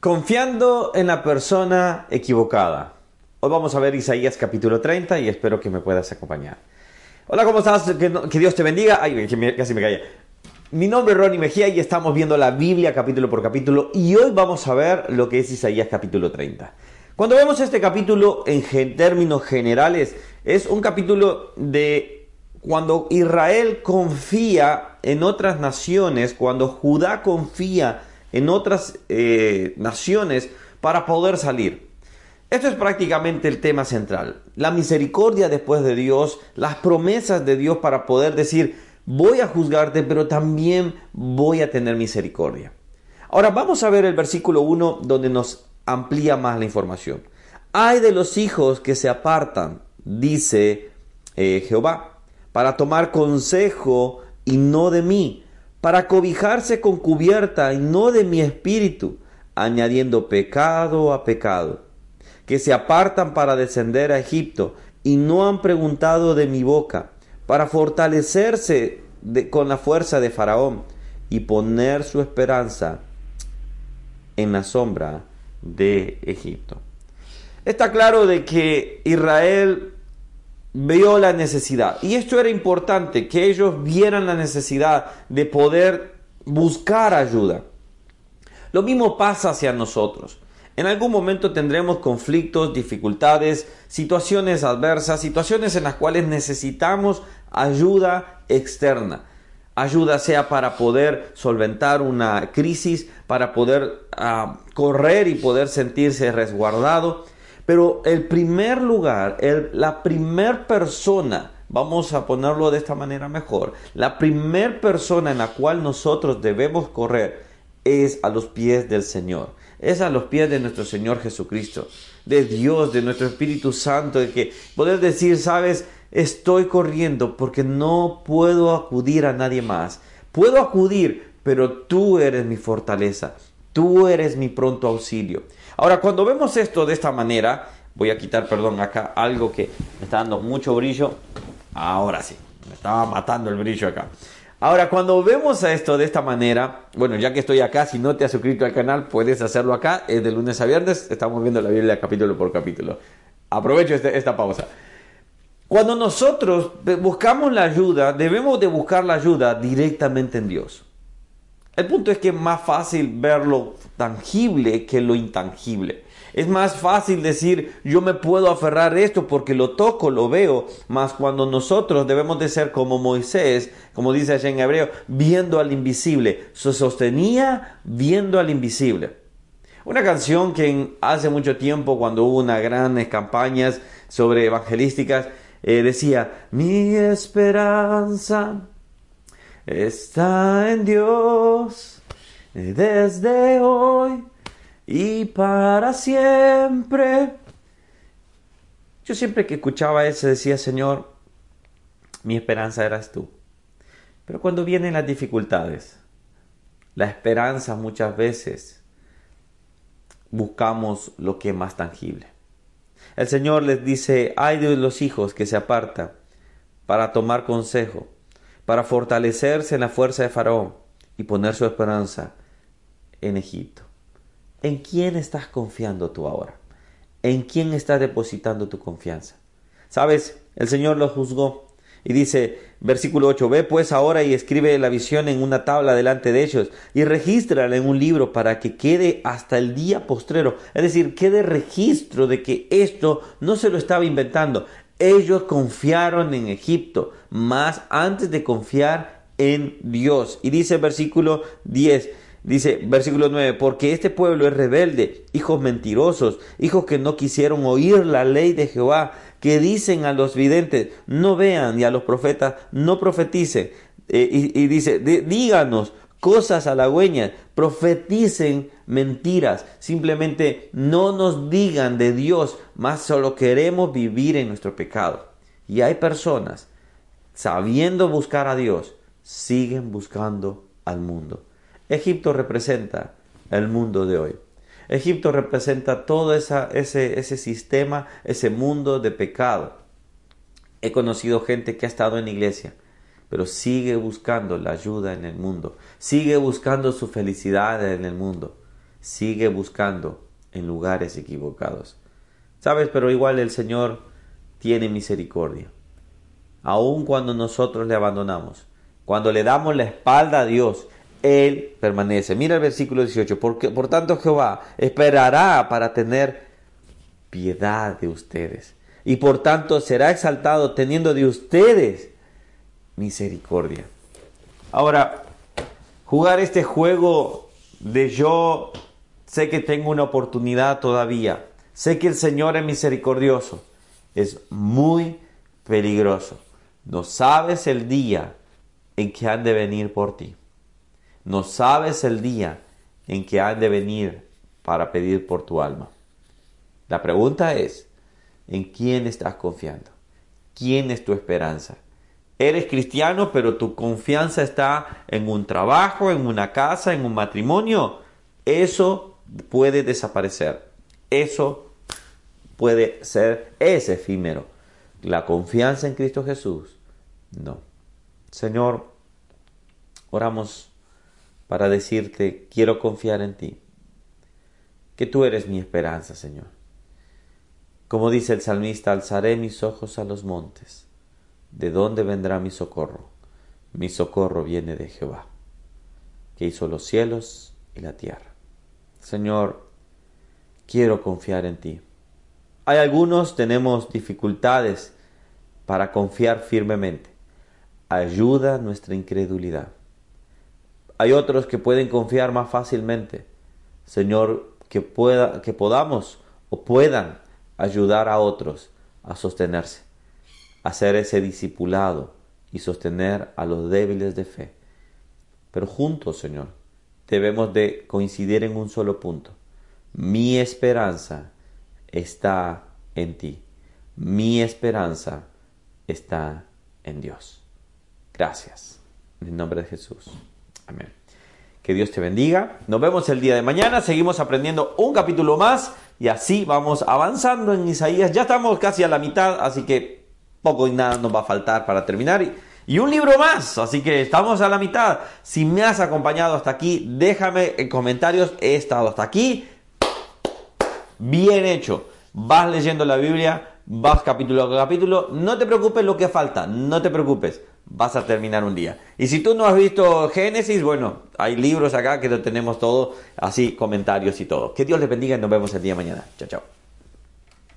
Confiando en la persona equivocada. Hoy vamos a ver Isaías capítulo 30 y espero que me puedas acompañar. Hola, ¿cómo estás? Que, Dios te bendiga. Ay, casi me caía. Mi nombre es Ronnie Mejía y estamos viendo la Biblia capítulo por capítulo y hoy vamos a ver lo que es Isaías capítulo 30. Cuando vemos este capítulo en términos generales, es un capítulo de cuando Israel confía en otras naciones, cuando Judá confía en otras eh, naciones para poder salir. Esto es prácticamente el tema central. La misericordia después de Dios, las promesas de Dios para poder decir, voy a juzgarte, pero también voy a tener misericordia. Ahora vamos a ver el versículo 1 donde nos amplía más la información. Hay de los hijos que se apartan, dice eh, Jehová, para tomar consejo y no de mí, para cobijarse con cubierta y no de mi espíritu, añadiendo pecado a pecado, que se apartan para descender a Egipto y no han preguntado de mi boca, para fortalecerse con la fuerza de Faraón y poner su esperanza en la sombra de Egipto. Está claro de que Israel vio la necesidad. Y esto era importante, que ellos vieran la necesidad de poder buscar ayuda. Lo mismo pasa hacia nosotros. En algún momento tendremos conflictos, dificultades, situaciones adversas, situaciones en las cuales necesitamos ayuda externa. Ayuda sea para poder solventar una crisis, para poder ah, correr y poder sentirse resguardado. Pero el primer lugar, la primer persona, vamos a ponerlo de esta manera mejor, la primer persona en la cual nosotros debemos correr es a los pies del Señor, es a los pies de nuestro Señor Jesucristo, de Dios, de nuestro Espíritu Santo, de que poder decir, sabes, estoy corriendo porque no puedo acudir a nadie más. Puedo acudir, pero tú eres mi fortaleza, tú eres mi pronto auxilio. Ahora, cuando vemos esto de esta manera, voy a quitar, perdón, acá algo que me está dando mucho brillo. Ahora sí, me estaba matando el brillo acá. Ahora, cuando vemos esto de esta manera, bueno, ya que estoy acá, si no te has suscrito al canal, puedes hacerlo acá, es de lunes a viernes, estamos viendo la Biblia capítulo por capítulo. Aprovecho este, esta pausa. Cuando nosotros buscamos la ayuda, debemos de buscar la ayuda directamente en Dios. El punto es que es más fácil ver lo tangible que lo intangible. Es más fácil decir yo me puedo aferrar a esto porque lo toco, lo veo, más cuando nosotros debemos de ser como Moisés, como dice allá en hebreo, viendo al invisible. Se sostenía viendo al invisible. Una canción que hace mucho tiempo, cuando hubo unas grandes campañas sobre evangelísticas, eh, decía, mi esperanza está en Dios desde hoy y para siempre. Yo siempre que escuchaba eso decía, Señor, mi esperanza eras tú. Pero cuando vienen las dificultades, la esperanza muchas veces buscamos lo que es más tangible. El Señor les dice, ay de los hijos que se apartan para tomar consejo para fortalecerse en la fuerza de Faraón y poner su esperanza en Egipto. ¿En quién estás confiando tú ahora? ¿En quién estás depositando tu confianza? Sabes, el Señor lo juzgó y dice, versículo 8, ve pues ahora y escribe la visión en una tabla delante de ellos y regístrala en un libro para que quede hasta el día postrero. Es decir, quede registro de que esto no se lo estaba inventando. Ellos confiaron en Egipto, más antes de confiar en Dios. Y dice el versículo 10, dice versículo 9, porque este pueblo es rebelde, hijos mentirosos, hijos que no quisieron oír la ley de Jehová, que dicen a los videntes, no vean, y a los profetas, no profeticen. Eh, y, dice, díganos, cosas halagüeñas, profeticen mentiras, simplemente no nos digan de Dios, más solo queremos vivir en nuestro pecado. Y hay personas, sabiendo buscar a Dios, siguen buscando al mundo. Egipto representa el mundo de hoy. Egipto representa todo ese, ese sistema, ese mundo de pecado. He conocido gente que ha estado en iglesia, pero sigue buscando la ayuda en el mundo, sigue buscando su felicidad en el mundo. sigue buscando en lugares equivocados. Sabes, pero igual el Señor tiene misericordia. Aun cuando nosotros le abandonamos, cuando le damos la espalda a Dios, Él permanece. Mira el versículo 18. Porque, por tanto Jehová esperará para tener piedad de ustedes. Y por tanto será exaltado teniendo de ustedes misericordia. Ahora, jugar este juego de yo sé que tengo una oportunidad todavía, sé que el Señor es misericordioso, es muy peligroso. No sabes el día en que han de venir por ti. No sabes el día en que han de venir para pedir por tu alma. La pregunta es, ¿en quién estás confiando? ¿Quién es tu esperanza? Eres cristiano, pero tu confianza está en un trabajo, en una casa, en un matrimonio. Eso puede desaparecer. Eso puede ser, es efímero. La confianza en Cristo Jesús, no. Señor, oramos para decirte, quiero confiar en ti, que tú eres mi esperanza, Señor. Como dice el salmista, alzaré mis ojos a los montes ¿De dónde vendrá mi socorro? Mi socorro viene de Jehová, que hizo los cielos y la tierra. Señor, quiero confiar en ti. Hay algunos tenemos dificultades para confiar firmemente. Ayuda nuestra incredulidad. Hay otros que pueden confiar más fácilmente. Señor, que pueda que podamos o puedan ayudar a otros a sostenerse hacer ese discipulado y sostener a los débiles de fe. Pero juntos, Señor, debemos de coincidir en un solo punto. Mi esperanza está en ti. Mi esperanza está en Dios. Gracias. En el nombre de Jesús. Amén. Que Dios te bendiga. Nos vemos el día de mañana. Seguimos aprendiendo un capítulo más y así vamos avanzando en Isaías. Ya estamos casi a la mitad, así que poco y nada nos va a faltar para terminar. Y, un libro más, así que estamos a la mitad. Si me has acompañado hasta aquí, déjame en comentarios, he estado hasta aquí. Bien hecho. Vas leyendo la Biblia, vas capítulo a capítulo. No te preocupes lo que falta, no te preocupes. Vas a terminar un día. Y si tú no has visto Génesis, bueno, hay libros acá que lo tenemos todo, así comentarios y todo. Que Dios les bendiga y nos vemos el día mañana. Chao, chao.